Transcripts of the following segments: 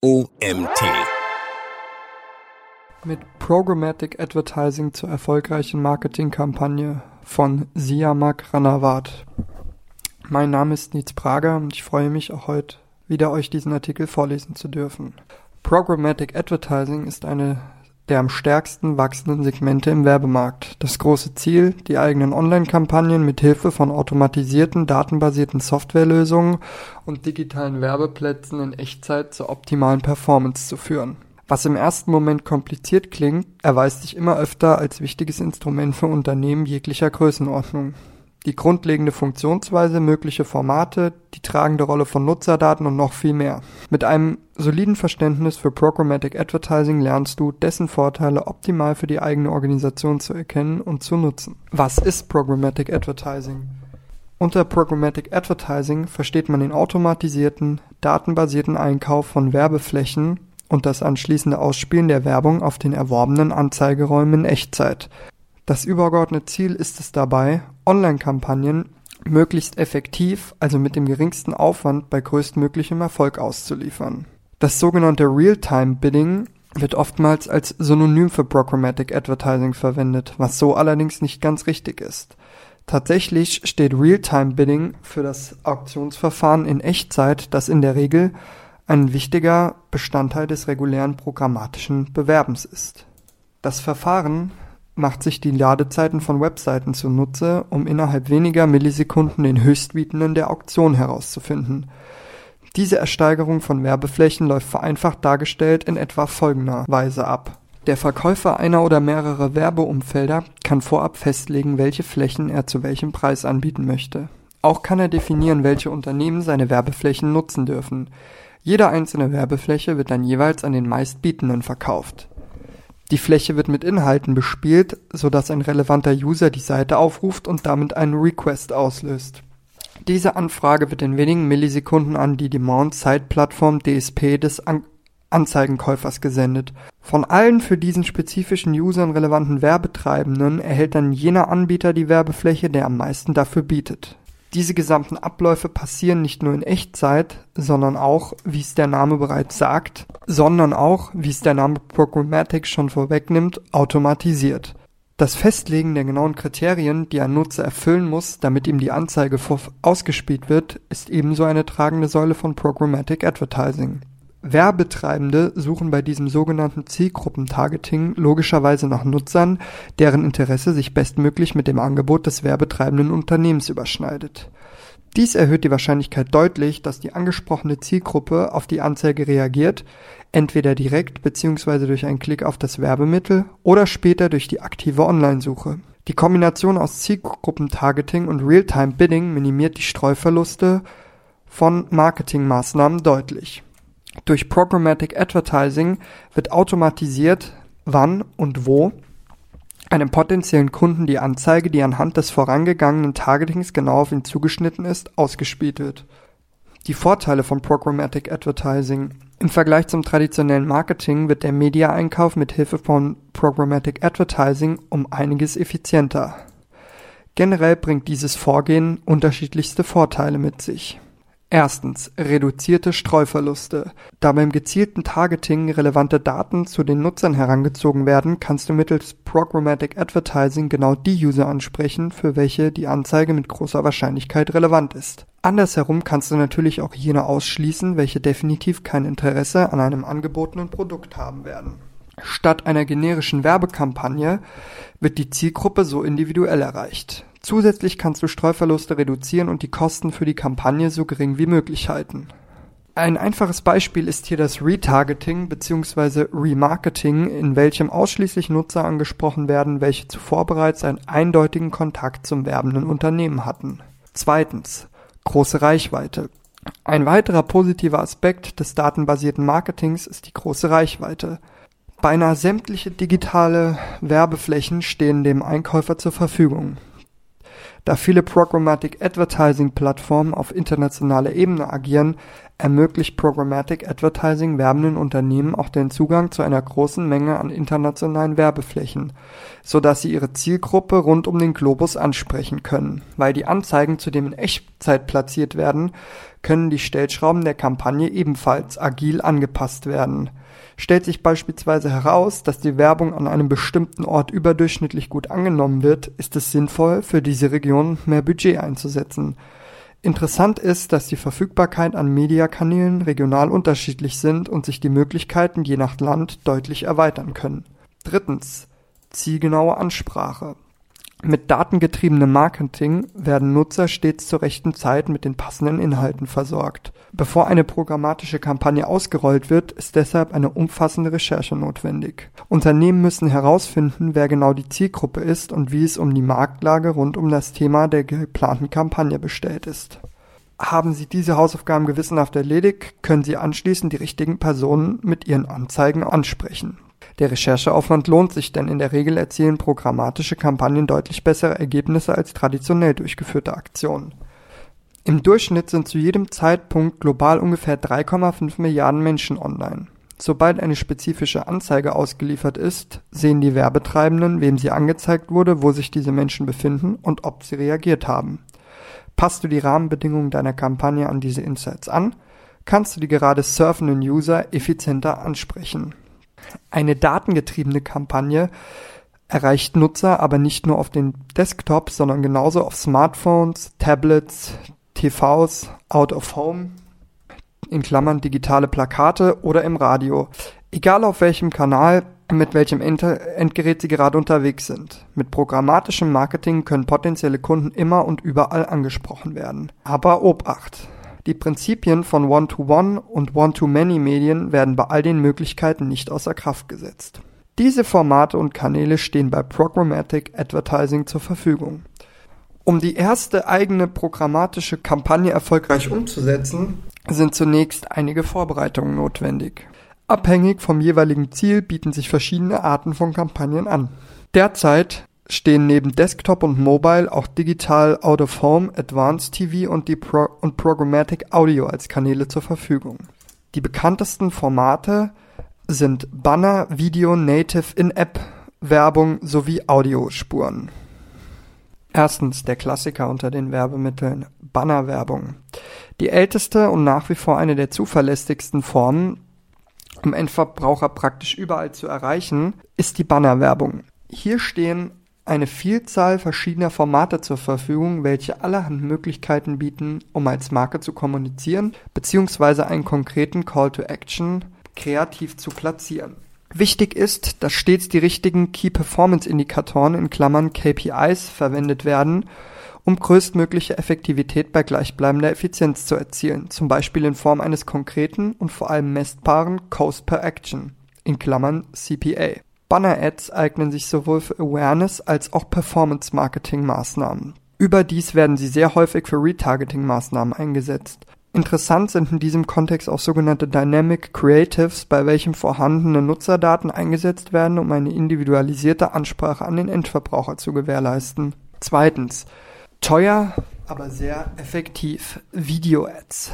OMT. Mit Programmatic Advertising zur erfolgreichen Marketingkampagne von Siamak Ranawat. Mein Name ist Nietz Prager und ich freue mich auch heute wieder euch diesen Artikel vorlesen zu dürfen. Programmatic Advertising ist eine der am stärksten wachsenden Segmente im Werbemarkt. Das große Ziel, die eigenen Online-Kampagnen mit Hilfe von automatisierten, datenbasierten Softwarelösungen und digitalen Werbeplätzen in Echtzeit zur optimalen Performance zu führen. Was im ersten Moment kompliziert klingt, erweist sich immer öfter als wichtiges Instrument für Unternehmen jeglicher Größenordnung die grundlegende Funktionsweise, mögliche Formate, die tragende Rolle von Nutzerdaten und noch viel mehr. Mit einem soliden Verständnis für Programmatic Advertising lernst du, dessen Vorteile optimal für die eigene Organisation zu erkennen und zu nutzen. Was ist Programmatic Advertising? Unter Programmatic Advertising versteht man den automatisierten, datenbasierten Einkauf von Werbeflächen und das anschließende Ausspielen der Werbung auf den erworbenen Anzeigeräumen in Echtzeit. Das übergeordnete Ziel ist es dabei, Online-Kampagnen möglichst effektiv, also mit dem geringsten Aufwand bei größtmöglichem Erfolg auszuliefern. Das sogenannte Real-Time-Bidding wird oftmals als Synonym für Programmatic Advertising verwendet, was so allerdings nicht ganz richtig ist. Tatsächlich steht Real-Time-Bidding für das Auktionsverfahren in Echtzeit, das in der Regel ein wichtiger Bestandteil des regulären programmatischen Bewerbens ist. Das Verfahren macht sich die Ladezeiten von Webseiten zunutze, um innerhalb weniger Millisekunden den Höchstbietenden der Auktion herauszufinden. Diese Ersteigerung von Werbeflächen läuft vereinfacht dargestellt in etwa folgender Weise ab. Der Verkäufer einer oder mehrerer Werbeumfelder kann vorab festlegen, welche Flächen er zu welchem Preis anbieten möchte. Auch kann er definieren, welche Unternehmen seine Werbeflächen nutzen dürfen. Jede einzelne Werbefläche wird dann jeweils an den meistbietenden verkauft. Die Fläche wird mit Inhalten bespielt, sodass ein relevanter User die Seite aufruft und damit einen Request auslöst. Diese Anfrage wird in wenigen Millisekunden an die Demand-Side-Plattform DSP des an Anzeigenkäufers gesendet. Von allen für diesen spezifischen Usern relevanten Werbetreibenden erhält dann jener Anbieter die Werbefläche, der am meisten dafür bietet. Diese gesamten Abläufe passieren nicht nur in Echtzeit, sondern auch, wie es der Name bereits sagt, sondern auch, wie es der Name Programmatic schon vorwegnimmt, automatisiert. Das Festlegen der genauen Kriterien, die ein Nutzer erfüllen muss, damit ihm die Anzeige ausgespielt wird, ist ebenso eine tragende Säule von Programmatic Advertising. Werbetreibende suchen bei diesem sogenannten Zielgruppentargeting logischerweise nach Nutzern, deren Interesse sich bestmöglich mit dem Angebot des werbetreibenden Unternehmens überschneidet. Dies erhöht die Wahrscheinlichkeit deutlich, dass die angesprochene Zielgruppe auf die Anzeige reagiert, entweder direkt bzw. durch einen Klick auf das Werbemittel oder später durch die aktive Online-Suche. Die Kombination aus Zielgruppentargeting und Realtime-Bidding minimiert die Streuverluste von Marketingmaßnahmen deutlich. Durch Programmatic Advertising wird automatisiert, wann und wo einem potenziellen Kunden die Anzeige, die anhand des vorangegangenen Targetings genau auf ihn zugeschnitten ist, ausgespielt wird. Die Vorteile von Programmatic Advertising. Im Vergleich zum traditionellen Marketing wird der Media-Einkauf mit Hilfe von Programmatic Advertising um einiges effizienter. Generell bringt dieses Vorgehen unterschiedlichste Vorteile mit sich. Erstens reduzierte Streuverluste. Da beim gezielten Targeting relevante Daten zu den Nutzern herangezogen werden, kannst du mittels Programmatic Advertising genau die User ansprechen, für welche die Anzeige mit großer Wahrscheinlichkeit relevant ist. Andersherum kannst du natürlich auch jene ausschließen, welche definitiv kein Interesse an einem angebotenen Produkt haben werden. Statt einer generischen Werbekampagne wird die Zielgruppe so individuell erreicht. Zusätzlich kannst du Streuverluste reduzieren und die Kosten für die Kampagne so gering wie möglich halten. Ein einfaches Beispiel ist hier das Retargeting bzw. Remarketing, in welchem ausschließlich Nutzer angesprochen werden, welche zuvor bereits einen eindeutigen Kontakt zum werbenden Unternehmen hatten. Zweitens. Große Reichweite. Ein weiterer positiver Aspekt des datenbasierten Marketings ist die große Reichweite. Beinahe sämtliche digitale Werbeflächen stehen dem Einkäufer zur Verfügung. Da viele Programmatic Advertising Plattformen auf internationaler Ebene agieren, ermöglicht Programmatic Advertising werbenden Unternehmen auch den Zugang zu einer großen Menge an internationalen Werbeflächen, so dass sie ihre Zielgruppe rund um den Globus ansprechen können. Weil die Anzeigen zudem in Echtzeit platziert werden, können die Stellschrauben der Kampagne ebenfalls agil angepasst werden. Stellt sich beispielsweise heraus, dass die Werbung an einem bestimmten Ort überdurchschnittlich gut angenommen wird, ist es sinnvoll, für diese Region mehr Budget einzusetzen Interessant ist, dass die Verfügbarkeit an Mediakanälen regional unterschiedlich sind und sich die Möglichkeiten je nach Land deutlich erweitern können. Drittens. Zielgenaue Ansprache mit datengetriebenem Marketing werden Nutzer stets zur rechten Zeit mit den passenden Inhalten versorgt. Bevor eine programmatische Kampagne ausgerollt wird, ist deshalb eine umfassende Recherche notwendig. Unternehmen müssen herausfinden, wer genau die Zielgruppe ist und wie es um die Marktlage rund um das Thema der geplanten Kampagne bestellt ist. Haben Sie diese Hausaufgaben gewissenhaft erledigt, können Sie anschließend die richtigen Personen mit Ihren Anzeigen ansprechen. Der Rechercheaufwand lohnt sich, denn in der Regel erzielen programmatische Kampagnen deutlich bessere Ergebnisse als traditionell durchgeführte Aktionen. Im Durchschnitt sind zu jedem Zeitpunkt global ungefähr 3,5 Milliarden Menschen online. Sobald eine spezifische Anzeige ausgeliefert ist, sehen die Werbetreibenden, wem sie angezeigt wurde, wo sich diese Menschen befinden und ob sie reagiert haben. Passt du die Rahmenbedingungen deiner Kampagne an diese Insights an, kannst du die gerade surfenden User effizienter ansprechen. Eine datengetriebene Kampagne erreicht Nutzer aber nicht nur auf den Desktop, sondern genauso auf Smartphones, Tablets, TVs, Out of Home, in Klammern digitale Plakate oder im Radio. Egal auf welchem Kanal, mit welchem Endgerät Sie gerade unterwegs sind. Mit programmatischem Marketing können potenzielle Kunden immer und überall angesprochen werden. Aber Obacht! Die Prinzipien von One-to-One und One-to-Many Medien werden bei all den Möglichkeiten nicht außer Kraft gesetzt. Diese Formate und Kanäle stehen bei Programmatic Advertising zur Verfügung. Um die erste eigene programmatische Kampagne erfolgreich umzusetzen, sind zunächst einige Vorbereitungen notwendig. Abhängig vom jeweiligen Ziel bieten sich verschiedene Arten von Kampagnen an. Derzeit stehen neben Desktop und Mobile auch Digital Out of Home, Advanced TV und, die Pro und Programmatic Audio als Kanäle zur Verfügung. Die bekanntesten Formate sind Banner, Video, Native, In-App, Werbung sowie Audiospuren. Erstens der Klassiker unter den Werbemitteln Bannerwerbung. Die älteste und nach wie vor eine der zuverlässigsten Formen, um Endverbraucher praktisch überall zu erreichen, ist die Bannerwerbung. Hier stehen eine Vielzahl verschiedener Formate zur Verfügung, welche allerhand Möglichkeiten bieten, um als Marke zu kommunizieren bzw. einen konkreten Call to Action kreativ zu platzieren. Wichtig ist, dass stets die richtigen Key Performance Indikatoren in Klammern KPIs verwendet werden, um größtmögliche Effektivität bei gleichbleibender Effizienz zu erzielen, zum Beispiel in Form eines konkreten und vor allem messbaren Cost per Action in Klammern CPA. Banner-Ads eignen sich sowohl für Awareness als auch Performance-Marketing-Maßnahmen. Überdies werden sie sehr häufig für Retargeting-Maßnahmen eingesetzt. Interessant sind in diesem Kontext auch sogenannte Dynamic Creatives, bei welchem vorhandene Nutzerdaten eingesetzt werden, um eine individualisierte Ansprache an den Endverbraucher zu gewährleisten. Zweitens. Teuer, aber sehr effektiv. Video-Ads.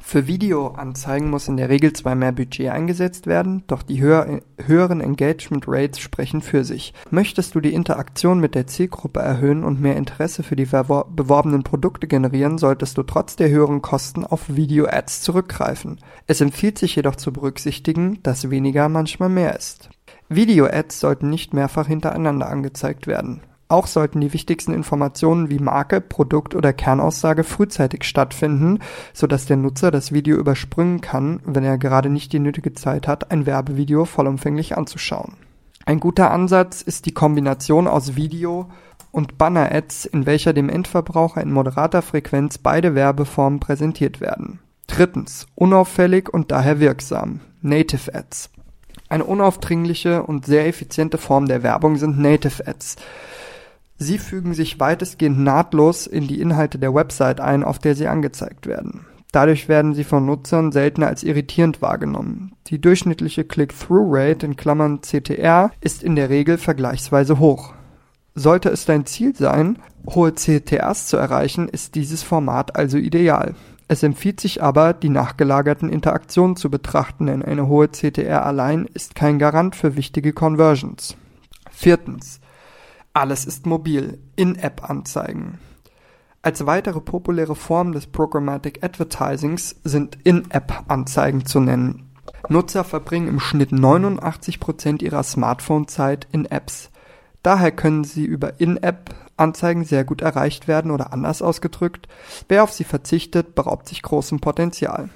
Für Videoanzeigen muss in der Regel zwar mehr Budget eingesetzt werden, doch die höher, höheren Engagement Rates sprechen für sich. Möchtest du die Interaktion mit der Zielgruppe erhöhen und mehr Interesse für die beworbenen Produkte generieren, solltest du trotz der höheren Kosten auf Video-Ads zurückgreifen. Es empfiehlt sich jedoch zu berücksichtigen, dass weniger manchmal mehr ist. Video-Ads sollten nicht mehrfach hintereinander angezeigt werden. Auch sollten die wichtigsten Informationen wie Marke, Produkt oder Kernaussage frühzeitig stattfinden, so dass der Nutzer das Video überspringen kann, wenn er gerade nicht die nötige Zeit hat, ein Werbevideo vollumfänglich anzuschauen. Ein guter Ansatz ist die Kombination aus Video und Banner-Ads, in welcher dem Endverbraucher in moderater Frequenz beide Werbeformen präsentiert werden. Drittens, unauffällig und daher wirksam. Native Ads. Eine unaufdringliche und sehr effiziente Form der Werbung sind Native Ads. Sie fügen sich weitestgehend nahtlos in die Inhalte der Website ein, auf der sie angezeigt werden. Dadurch werden sie von Nutzern seltener als irritierend wahrgenommen. Die durchschnittliche Click-Through-Rate in Klammern CTR ist in der Regel vergleichsweise hoch. Sollte es dein Ziel sein, hohe CTRs zu erreichen, ist dieses Format also ideal. Es empfiehlt sich aber, die nachgelagerten Interaktionen zu betrachten, denn eine hohe CTR allein ist kein Garant für wichtige Conversions. Viertens. Alles ist mobil. In-App-Anzeigen. Als weitere populäre Form des Programmatic Advertisings sind In-App-Anzeigen zu nennen. Nutzer verbringen im Schnitt 89% ihrer Smartphone-Zeit in Apps. Daher können sie über In-App Anzeigen sehr gut erreicht werden oder anders ausgedrückt, wer auf sie verzichtet, beraubt sich großem Potenzial.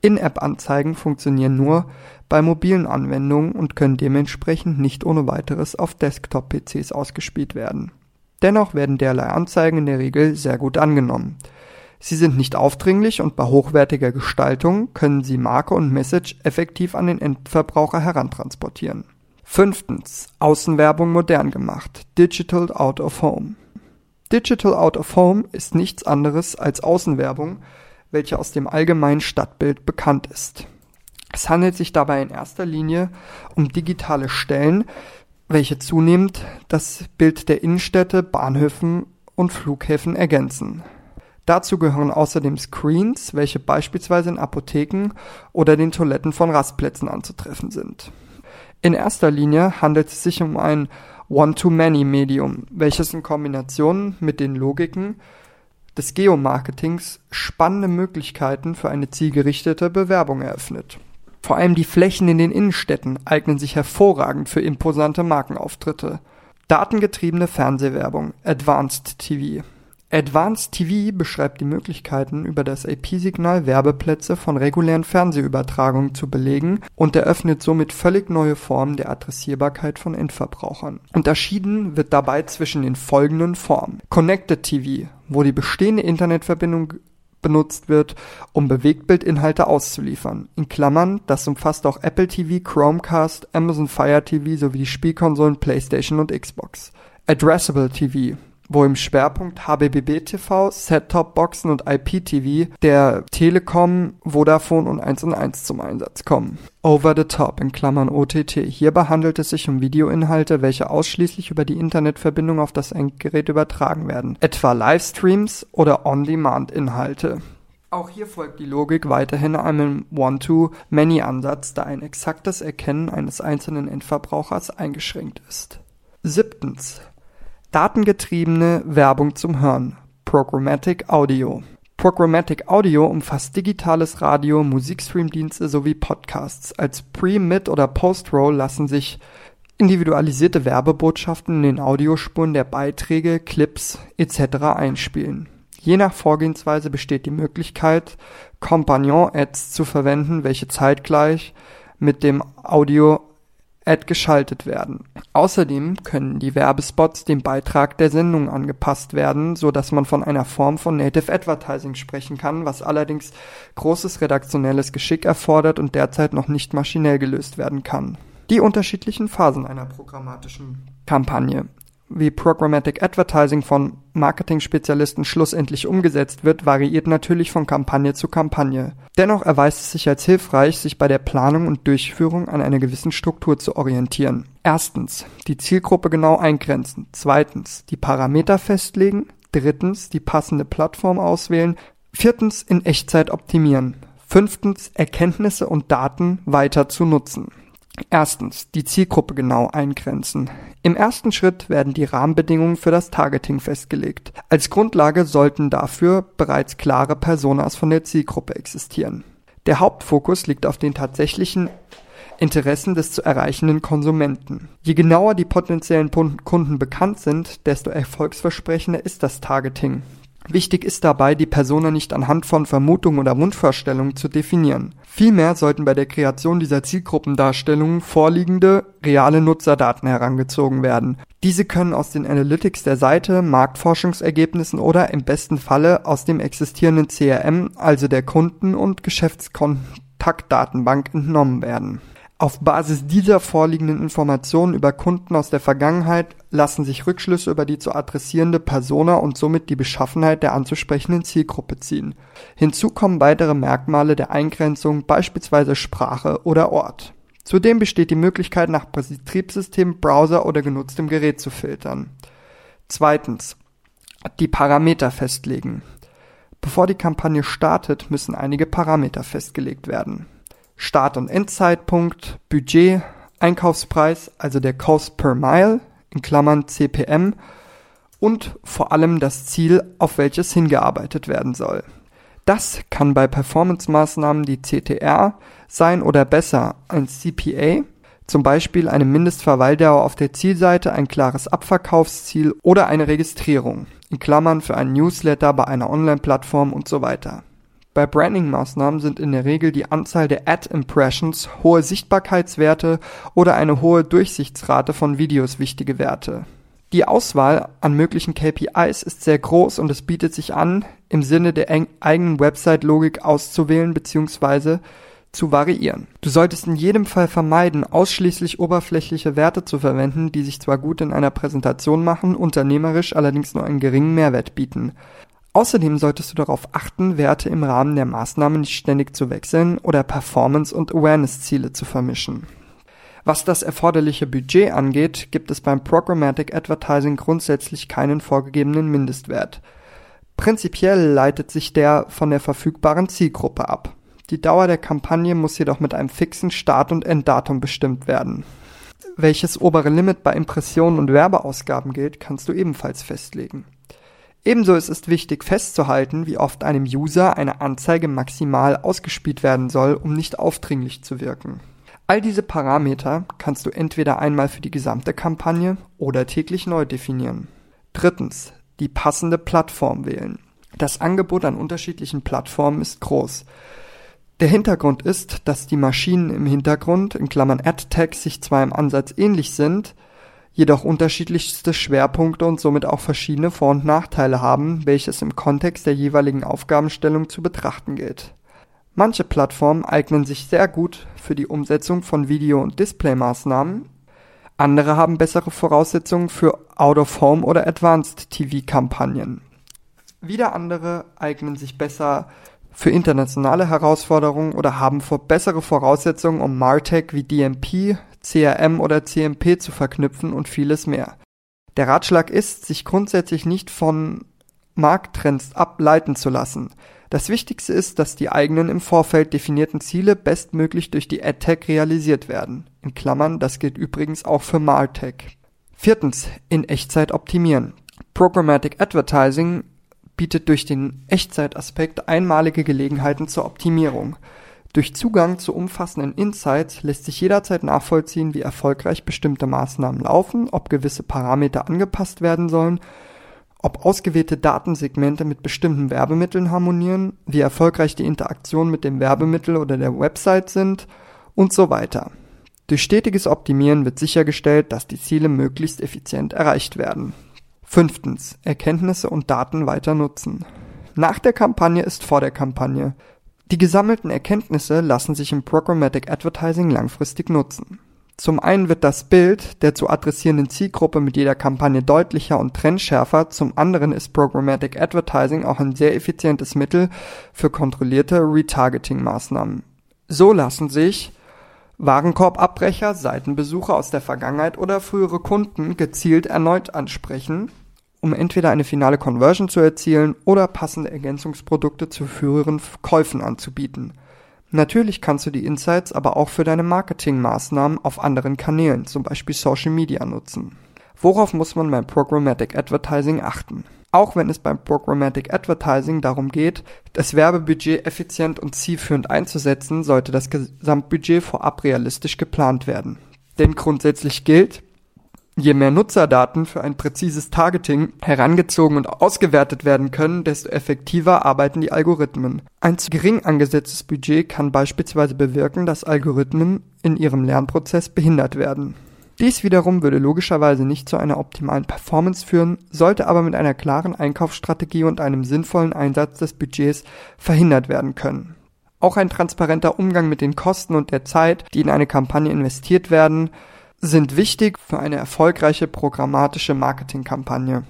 In-App-Anzeigen funktionieren nur bei mobilen Anwendungen und können dementsprechend nicht ohne weiteres auf Desktop-PCs ausgespielt werden. Dennoch werden derlei Anzeigen in der Regel sehr gut angenommen. Sie sind nicht aufdringlich und bei hochwertiger Gestaltung können sie Marke und Message effektiv an den Endverbraucher herantransportieren. Fünftens. Außenwerbung modern gemacht. Digital out of home. Digital Out of Home ist nichts anderes als Außenwerbung, welche aus dem allgemeinen Stadtbild bekannt ist. Es handelt sich dabei in erster Linie um digitale Stellen, welche zunehmend das Bild der Innenstädte, Bahnhöfen und Flughäfen ergänzen. Dazu gehören außerdem Screens, welche beispielsweise in Apotheken oder den Toiletten von Rastplätzen anzutreffen sind. In erster Linie handelt es sich um ein One-to-Many-Medium, welches in Kombination mit den Logiken des Geomarketings spannende Möglichkeiten für eine zielgerichtete Bewerbung eröffnet. Vor allem die Flächen in den Innenstädten eignen sich hervorragend für imposante Markenauftritte. Datengetriebene Fernsehwerbung, Advanced TV. Advanced TV beschreibt die Möglichkeiten, über das IP-Signal Werbeplätze von regulären Fernsehübertragungen zu belegen und eröffnet somit völlig neue Formen der Adressierbarkeit von Endverbrauchern. Unterschieden wird dabei zwischen den folgenden Formen. Connected TV, wo die bestehende Internetverbindung benutzt wird, um Bewegtbildinhalte auszuliefern. In Klammern, das umfasst auch Apple TV, Chromecast, Amazon Fire TV sowie die Spielkonsolen PlayStation und Xbox. Addressable TV, wo im Schwerpunkt HBBB-TV, Set-Top-Boxen und IPTV der Telekom, Vodafone und 1 und 1 zum Einsatz kommen. Over the Top in Klammern OTT. Hierbei handelt es sich um Videoinhalte, welche ausschließlich über die Internetverbindung auf das Endgerät übertragen werden, etwa Livestreams oder On-Demand-Inhalte. Auch hier folgt die Logik weiterhin einem One-to-Many-Ansatz, da ein exaktes Erkennen eines einzelnen Endverbrauchers eingeschränkt ist. Siebtens. Datengetriebene Werbung zum Hören (Programmatic Audio). Programmatic Audio umfasst digitales Radio, Musikstreamdienste sowie Podcasts. Als Pre-, Mid- oder Post-Roll lassen sich individualisierte Werbebotschaften in den Audiospuren der Beiträge, Clips etc. einspielen. Je nach Vorgehensweise besteht die Möglichkeit, Companion-Ads zu verwenden, welche zeitgleich mit dem Audio Ad geschaltet werden. Außerdem können die Werbespots dem Beitrag der Sendung angepasst werden, so dass man von einer Form von Native Advertising sprechen kann, was allerdings großes redaktionelles Geschick erfordert und derzeit noch nicht maschinell gelöst werden kann. Die unterschiedlichen Phasen einer programmatischen Kampagne wie Programmatic Advertising von Marketing-Spezialisten schlussendlich umgesetzt wird, variiert natürlich von Kampagne zu Kampagne. Dennoch erweist es sich als hilfreich, sich bei der Planung und Durchführung an einer gewissen Struktur zu orientieren. Erstens, die Zielgruppe genau eingrenzen. Zweitens, die Parameter festlegen. Drittens, die passende Plattform auswählen. Viertens, in Echtzeit optimieren. Fünftens, Erkenntnisse und Daten weiter zu nutzen. Erstens, die Zielgruppe genau eingrenzen. Im ersten Schritt werden die Rahmenbedingungen für das Targeting festgelegt. Als Grundlage sollten dafür bereits klare Personas von der Zielgruppe existieren. Der Hauptfokus liegt auf den tatsächlichen Interessen des zu erreichenden Konsumenten. Je genauer die potenziellen Kunden bekannt sind, desto erfolgsversprechender ist das Targeting. Wichtig ist dabei, die Persona nicht anhand von Vermutungen oder Wunschvorstellungen zu definieren. Vielmehr sollten bei der Kreation dieser Zielgruppendarstellungen vorliegende, reale Nutzerdaten herangezogen werden. Diese können aus den Analytics der Seite, Marktforschungsergebnissen oder im besten Falle aus dem existierenden CRM, also der Kunden- und Geschäftskontaktdatenbank entnommen werden. Auf Basis dieser vorliegenden Informationen über Kunden aus der Vergangenheit lassen sich Rückschlüsse über die zu adressierende Persona und somit die Beschaffenheit der anzusprechenden Zielgruppe ziehen. Hinzu kommen weitere Merkmale der Eingrenzung, beispielsweise Sprache oder Ort. Zudem besteht die Möglichkeit, nach Betriebssystem, Browser oder genutztem Gerät zu filtern. Zweitens. Die Parameter festlegen. Bevor die Kampagne startet, müssen einige Parameter festgelegt werden. Start- und Endzeitpunkt, Budget, Einkaufspreis, also der Cost per Mile, in Klammern CPM, und vor allem das Ziel, auf welches hingearbeitet werden soll. Das kann bei Performance-Maßnahmen die CTR sein oder besser ein CPA, zum Beispiel eine Mindestverweildauer auf der Zielseite, ein klares Abverkaufsziel oder eine Registrierung, in Klammern für einen Newsletter bei einer Online-Plattform und so weiter. Bei Branding-Maßnahmen sind in der Regel die Anzahl der Ad-Impressions, hohe Sichtbarkeitswerte oder eine hohe Durchsichtsrate von Videos wichtige Werte. Die Auswahl an möglichen KPIs ist sehr groß und es bietet sich an, im Sinne der eigenen Website-Logik auszuwählen bzw. zu variieren. Du solltest in jedem Fall vermeiden, ausschließlich oberflächliche Werte zu verwenden, die sich zwar gut in einer Präsentation machen, unternehmerisch allerdings nur einen geringen Mehrwert bieten. Außerdem solltest du darauf achten, Werte im Rahmen der Maßnahme nicht ständig zu wechseln oder Performance- und Awareness-Ziele zu vermischen. Was das erforderliche Budget angeht, gibt es beim Programmatic Advertising grundsätzlich keinen vorgegebenen Mindestwert. Prinzipiell leitet sich der von der verfügbaren Zielgruppe ab. Die Dauer der Kampagne muss jedoch mit einem fixen Start- und Enddatum bestimmt werden. Welches obere Limit bei Impressionen und Werbeausgaben gilt, kannst du ebenfalls festlegen. Ebenso ist es wichtig festzuhalten, wie oft einem User eine Anzeige maximal ausgespielt werden soll, um nicht aufdringlich zu wirken. All diese Parameter kannst du entweder einmal für die gesamte Kampagne oder täglich neu definieren. Drittens, die passende Plattform wählen. Das Angebot an unterschiedlichen Plattformen ist groß. Der Hintergrund ist, dass die Maschinen im Hintergrund, in Klammern AdTags, sich zwar im Ansatz ähnlich sind, jedoch unterschiedlichste Schwerpunkte und somit auch verschiedene Vor- und Nachteile haben, welches im Kontext der jeweiligen Aufgabenstellung zu betrachten gilt. Manche Plattformen eignen sich sehr gut für die Umsetzung von Video- und Displaymaßnahmen, andere haben bessere Voraussetzungen für Out-of-Home oder Advanced TV-Kampagnen. Wieder andere eignen sich besser für internationale Herausforderungen oder haben bessere Voraussetzungen, um MarTech wie DMP, CRM oder CMP zu verknüpfen und vieles mehr. Der Ratschlag ist, sich grundsätzlich nicht von Markttrends ableiten zu lassen. Das Wichtigste ist, dass die eigenen im Vorfeld definierten Ziele bestmöglich durch die AdTech realisiert werden. In Klammern, das gilt übrigens auch für MarTech. Viertens, in Echtzeit optimieren. Programmatic Advertising bietet durch den Echtzeitaspekt einmalige Gelegenheiten zur Optimierung. Durch Zugang zu umfassenden Insights lässt sich jederzeit nachvollziehen, wie erfolgreich bestimmte Maßnahmen laufen, ob gewisse Parameter angepasst werden sollen ob ausgewählte Datensegmente mit bestimmten Werbemitteln harmonieren, wie erfolgreich die Interaktionen mit dem Werbemittel oder der Website sind und so weiter. Durch stetiges Optimieren wird sichergestellt, dass die Ziele möglichst effizient erreicht werden. Fünftens. Erkenntnisse und Daten weiter nutzen. Nach der Kampagne ist vor der Kampagne. Die gesammelten Erkenntnisse lassen sich im Programmatic Advertising langfristig nutzen. Zum einen wird das Bild der zu adressierenden Zielgruppe mit jeder Kampagne deutlicher und trendschärfer, zum anderen ist Programmatic Advertising auch ein sehr effizientes Mittel für kontrollierte Retargeting-Maßnahmen. So lassen sich Warenkorbabbrecher, Seitenbesucher aus der Vergangenheit oder frühere Kunden gezielt erneut ansprechen, um entweder eine finale Conversion zu erzielen oder passende Ergänzungsprodukte zu früheren Käufen anzubieten. Natürlich kannst du die Insights aber auch für deine Marketingmaßnahmen auf anderen Kanälen, zum Beispiel Social Media, nutzen. Worauf muss man beim Programmatic Advertising achten? Auch wenn es beim Programmatic Advertising darum geht, das Werbebudget effizient und zielführend einzusetzen, sollte das Gesamtbudget vorab realistisch geplant werden. Denn grundsätzlich gilt, Je mehr Nutzerdaten für ein präzises Targeting herangezogen und ausgewertet werden können, desto effektiver arbeiten die Algorithmen. Ein zu gering angesetztes Budget kann beispielsweise bewirken, dass Algorithmen in ihrem Lernprozess behindert werden. Dies wiederum würde logischerweise nicht zu einer optimalen Performance führen, sollte aber mit einer klaren Einkaufsstrategie und einem sinnvollen Einsatz des Budgets verhindert werden können. Auch ein transparenter Umgang mit den Kosten und der Zeit, die in eine Kampagne investiert werden, sind wichtig für eine erfolgreiche programmatische Marketingkampagne.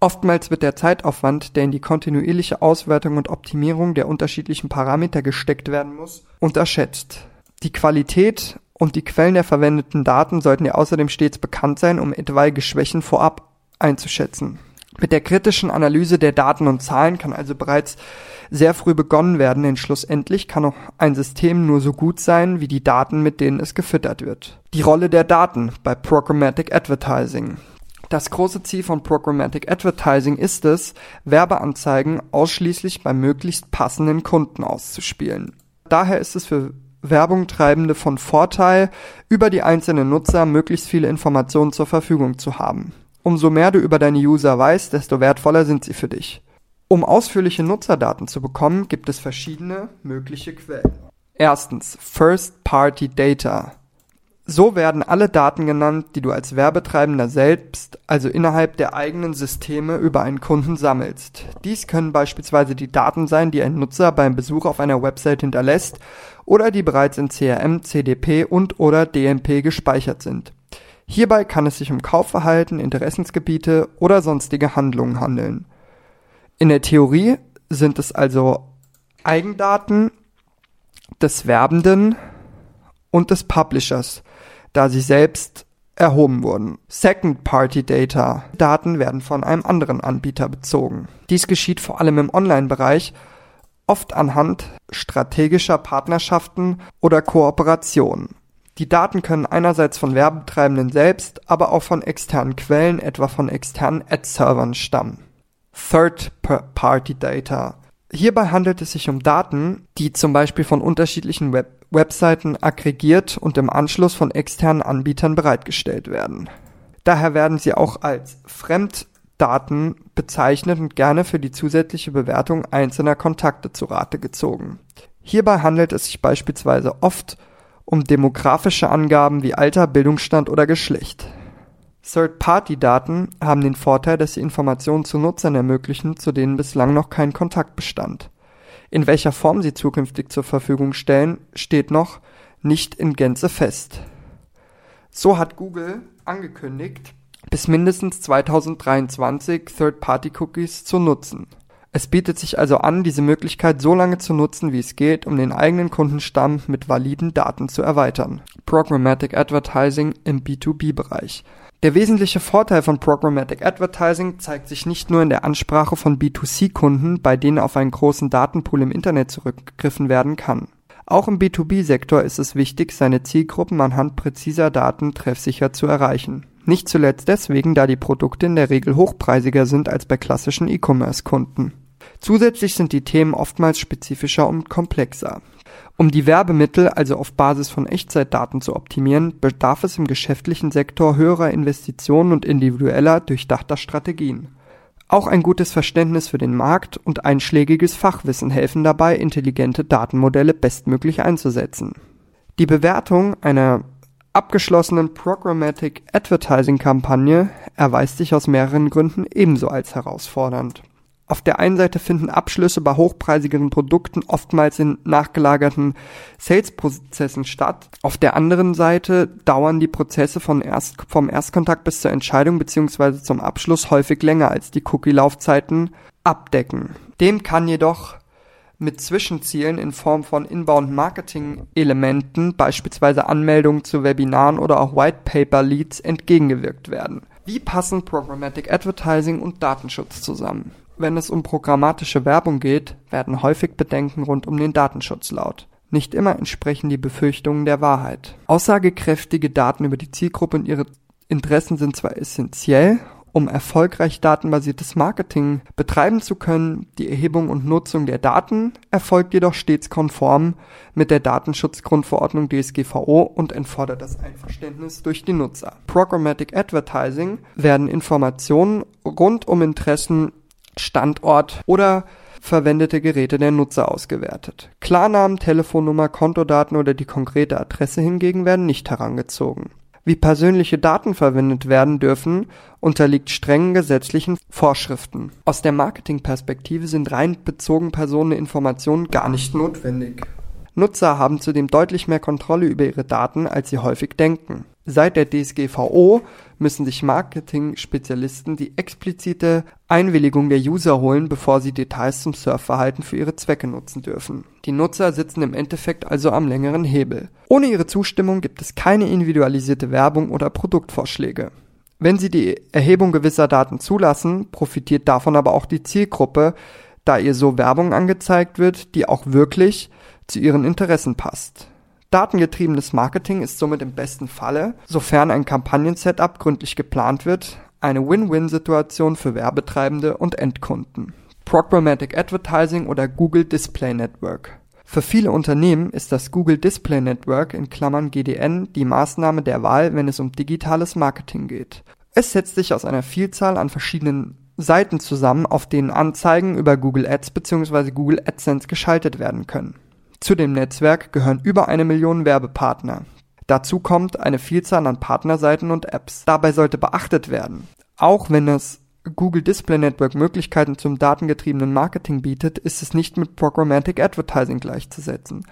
Oftmals wird der Zeitaufwand, der in die kontinuierliche Auswertung und Optimierung der unterschiedlichen Parameter gesteckt werden muss, unterschätzt. Die Qualität und die Quellen der verwendeten Daten sollten dir außerdem stets bekannt sein, um etwaige Schwächen vorab einzuschätzen. Mit der kritischen Analyse der Daten und Zahlen kann also bereits sehr früh begonnen werden, denn schlussendlich kann auch ein System nur so gut sein wie die Daten, mit denen es gefüttert wird. Die Rolle der Daten bei Programmatic Advertising. Das große Ziel von Programmatic Advertising ist es, Werbeanzeigen ausschließlich bei möglichst passenden Kunden auszuspielen. Daher ist es für Werbung Treibende von Vorteil, über die einzelnen Nutzer möglichst viele Informationen zur Verfügung zu haben. Umso mehr du über deine User weißt, desto wertvoller sind sie für dich. Um ausführliche Nutzerdaten zu bekommen, gibt es verschiedene mögliche Quellen. Erstens First-Party Data. So werden alle Daten genannt, die du als Werbetreibender selbst, also innerhalb der eigenen Systeme über einen Kunden sammelst. Dies können beispielsweise die Daten sein, die ein Nutzer beim Besuch auf einer Website hinterlässt oder die bereits in CRM, CDP und oder DMP gespeichert sind. Hierbei kann es sich um Kaufverhalten, Interessensgebiete oder sonstige Handlungen handeln. In der Theorie sind es also Eigendaten des Werbenden und des Publishers, da sie selbst erhoben wurden. Second-Party-Data. Daten werden von einem anderen Anbieter bezogen. Dies geschieht vor allem im Online-Bereich, oft anhand strategischer Partnerschaften oder Kooperationen. Die Daten können einerseits von Werbetreibenden selbst, aber auch von externen Quellen, etwa von externen Ad-Servern stammen. Third-Party-Data. Hierbei handelt es sich um Daten, die zum Beispiel von unterschiedlichen Web Webseiten aggregiert und im Anschluss von externen Anbietern bereitgestellt werden. Daher werden sie auch als Fremddaten bezeichnet und gerne für die zusätzliche Bewertung einzelner Kontakte zu Rate gezogen. Hierbei handelt es sich beispielsweise oft um demografische Angaben wie Alter, Bildungsstand oder Geschlecht. Third-Party-Daten haben den Vorteil, dass sie Informationen zu Nutzern ermöglichen, zu denen bislang noch kein Kontakt bestand. In welcher Form sie zukünftig zur Verfügung stellen, steht noch nicht in Gänze fest. So hat Google angekündigt, bis mindestens 2023 Third-Party-Cookies zu nutzen. Es bietet sich also an, diese Möglichkeit so lange zu nutzen, wie es geht, um den eigenen Kundenstamm mit validen Daten zu erweitern. Programmatic Advertising im B2B-Bereich. Der wesentliche Vorteil von Programmatic Advertising zeigt sich nicht nur in der Ansprache von B2C-Kunden, bei denen auf einen großen Datenpool im Internet zurückgegriffen werden kann. Auch im B2B-Sektor ist es wichtig, seine Zielgruppen anhand präziser Daten treffsicher zu erreichen. Nicht zuletzt deswegen, da die Produkte in der Regel hochpreisiger sind als bei klassischen E-Commerce-Kunden. Zusätzlich sind die Themen oftmals spezifischer und komplexer. Um die Werbemittel also auf Basis von Echtzeitdaten zu optimieren, bedarf es im geschäftlichen Sektor höherer Investitionen und individueller, durchdachter Strategien. Auch ein gutes Verständnis für den Markt und einschlägiges Fachwissen helfen dabei, intelligente Datenmodelle bestmöglich einzusetzen. Die Bewertung einer abgeschlossenen Programmatic Advertising Kampagne erweist sich aus mehreren Gründen ebenso als herausfordernd. Auf der einen Seite finden Abschlüsse bei hochpreisigeren Produkten oftmals in nachgelagerten Sales-Prozessen statt. Auf der anderen Seite dauern die Prozesse von erst, vom Erstkontakt bis zur Entscheidung bzw. zum Abschluss häufig länger als die Cookie-Laufzeiten abdecken. Dem kann jedoch mit Zwischenzielen in Form von Inbound-Marketing-Elementen, beispielsweise Anmeldungen zu Webinaren oder auch White-Paper-Leads, entgegengewirkt werden. Wie passen Programmatic Advertising und Datenschutz zusammen? Wenn es um programmatische Werbung geht, werden häufig Bedenken rund um den Datenschutz laut. Nicht immer entsprechen die Befürchtungen der Wahrheit. Aussagekräftige Daten über die Zielgruppe und ihre Interessen sind zwar essentiell, um erfolgreich datenbasiertes Marketing betreiben zu können, die Erhebung und Nutzung der Daten erfolgt jedoch stets konform mit der Datenschutzgrundverordnung DSGVO und entfordert das Einverständnis durch die Nutzer. Programmatic Advertising werden Informationen rund um Interessen Standort oder verwendete Geräte der Nutzer ausgewertet. Klarnamen, Telefonnummer, Kontodaten oder die konkrete Adresse hingegen werden nicht herangezogen. Wie persönliche Daten verwendet werden dürfen, unterliegt strengen gesetzlichen Vorschriften. Aus der Marketingperspektive sind rein bezogen Personeninformationen gar nicht notwendig. Nutzer haben zudem deutlich mehr Kontrolle über ihre Daten, als sie häufig denken. Seit der DSGVO müssen sich Marketing-Spezialisten die explizite Einwilligung der User holen, bevor sie Details zum Surfverhalten für ihre Zwecke nutzen dürfen. Die Nutzer sitzen im Endeffekt also am längeren Hebel. Ohne ihre Zustimmung gibt es keine individualisierte Werbung oder Produktvorschläge. Wenn sie die Erhebung gewisser Daten zulassen, profitiert davon aber auch die Zielgruppe, da ihr so Werbung angezeigt wird, die auch wirklich zu ihren Interessen passt. Datengetriebenes Marketing ist somit im besten Falle, sofern ein Kampagnen-Setup gründlich geplant wird, eine Win-Win-Situation für Werbetreibende und Endkunden. Programmatic Advertising oder Google Display Network. Für viele Unternehmen ist das Google Display Network in Klammern (GDN) die Maßnahme der Wahl, wenn es um digitales Marketing geht. Es setzt sich aus einer Vielzahl an verschiedenen Seiten zusammen, auf denen Anzeigen über Google Ads bzw. Google AdSense geschaltet werden können zu dem Netzwerk gehören über eine Million Werbepartner. Dazu kommt eine Vielzahl an Partnerseiten und Apps. Dabei sollte beachtet werden, auch wenn das Google Display Network Möglichkeiten zum datengetriebenen Marketing bietet, ist es nicht mit Programmatic Advertising gleichzusetzen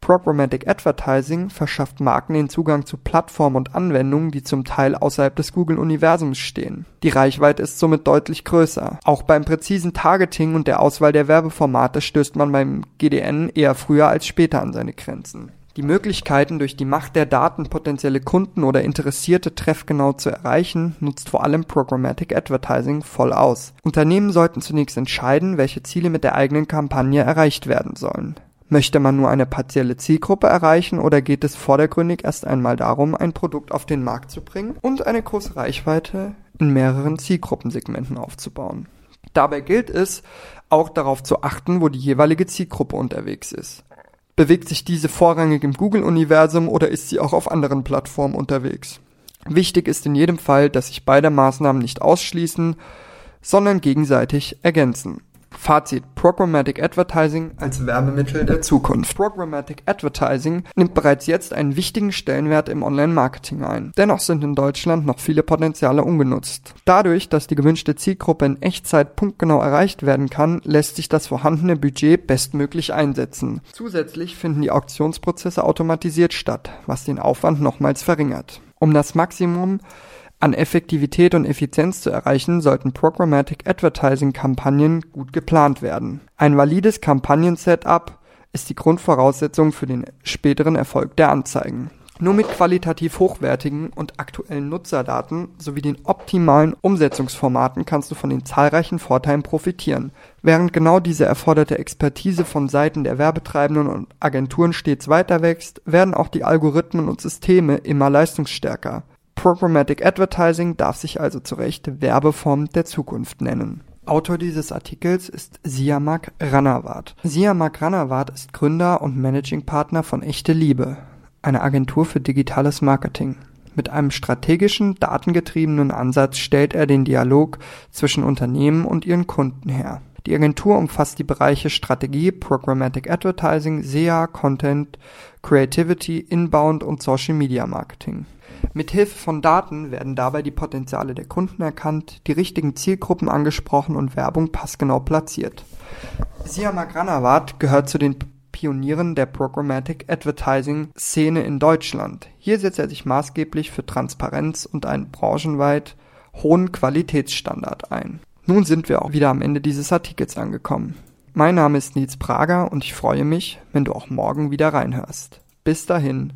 Programmatic Advertising verschafft Marken den Zugang zu Plattformen und Anwendungen, die zum Teil außerhalb des Google-Universums stehen. Die Reichweite ist somit deutlich größer. Auch beim präzisen Targeting und der Auswahl der Werbeformate stößt man beim GDN eher früher als später an seine Grenzen. Die Möglichkeiten, durch die Macht der Daten potenzielle Kunden oder Interessierte treffgenau zu erreichen, nutzt vor allem Programmatic Advertising voll aus. Unternehmen sollten zunächst entscheiden, welche Ziele mit der eigenen Kampagne erreicht werden sollen. Möchte man nur eine partielle Zielgruppe erreichen oder geht es vordergründig erst einmal darum, ein Produkt auf den Markt zu bringen und eine große Reichweite in mehreren Zielgruppensegmenten aufzubauen? Dabei gilt es, auch darauf zu achten, wo die jeweilige Zielgruppe unterwegs ist. Bewegt sich diese vorrangig im Google-Universum oder ist sie auch auf anderen Plattformen unterwegs? Wichtig ist in jedem Fall, dass sich beide Maßnahmen nicht ausschließen, sondern gegenseitig ergänzen. Fazit: Programmatic Advertising als Werbemittel der Zukunft. Programmatic Advertising nimmt bereits jetzt einen wichtigen Stellenwert im Online-Marketing ein. Dennoch sind in Deutschland noch viele Potenziale ungenutzt. Dadurch, dass die gewünschte Zielgruppe in Echtzeit punktgenau erreicht werden kann, lässt sich das vorhandene Budget bestmöglich einsetzen. Zusätzlich finden die Auktionsprozesse automatisiert statt, was den Aufwand nochmals verringert. Um das Maximum an Effektivität und Effizienz zu erreichen, sollten Programmatic Advertising Kampagnen gut geplant werden. Ein valides Kampagnen-Setup ist die Grundvoraussetzung für den späteren Erfolg der Anzeigen. Nur mit qualitativ hochwertigen und aktuellen Nutzerdaten sowie den optimalen Umsetzungsformaten kannst du von den zahlreichen Vorteilen profitieren. Während genau diese erforderte Expertise von Seiten der Werbetreibenden und Agenturen stets weiter wächst, werden auch die Algorithmen und Systeme immer leistungsstärker. Programmatic Advertising darf sich also zu Recht Werbeform der Zukunft nennen. Autor dieses Artikels ist Siamak Ranawat. Siamak Ranawat ist Gründer und Managing Partner von Echte Liebe, eine Agentur für digitales Marketing. Mit einem strategischen, datengetriebenen Ansatz stellt er den Dialog zwischen Unternehmen und ihren Kunden her. Die Agentur umfasst die Bereiche Strategie, Programmatic Advertising, SEA, Content, Creativity, Inbound und Social Media Marketing. Mithilfe von Daten werden dabei die Potenziale der Kunden erkannt, die richtigen Zielgruppen angesprochen und Werbung passgenau platziert. Siamak Ranawat gehört zu den Pionieren der Programmatic Advertising Szene in Deutschland. Hier setzt er sich maßgeblich für Transparenz und einen branchenweit hohen Qualitätsstandard ein. Nun sind wir auch wieder am Ende dieses Artikels angekommen. Mein Name ist Nils Prager und ich freue mich, wenn du auch morgen wieder reinhörst. Bis dahin.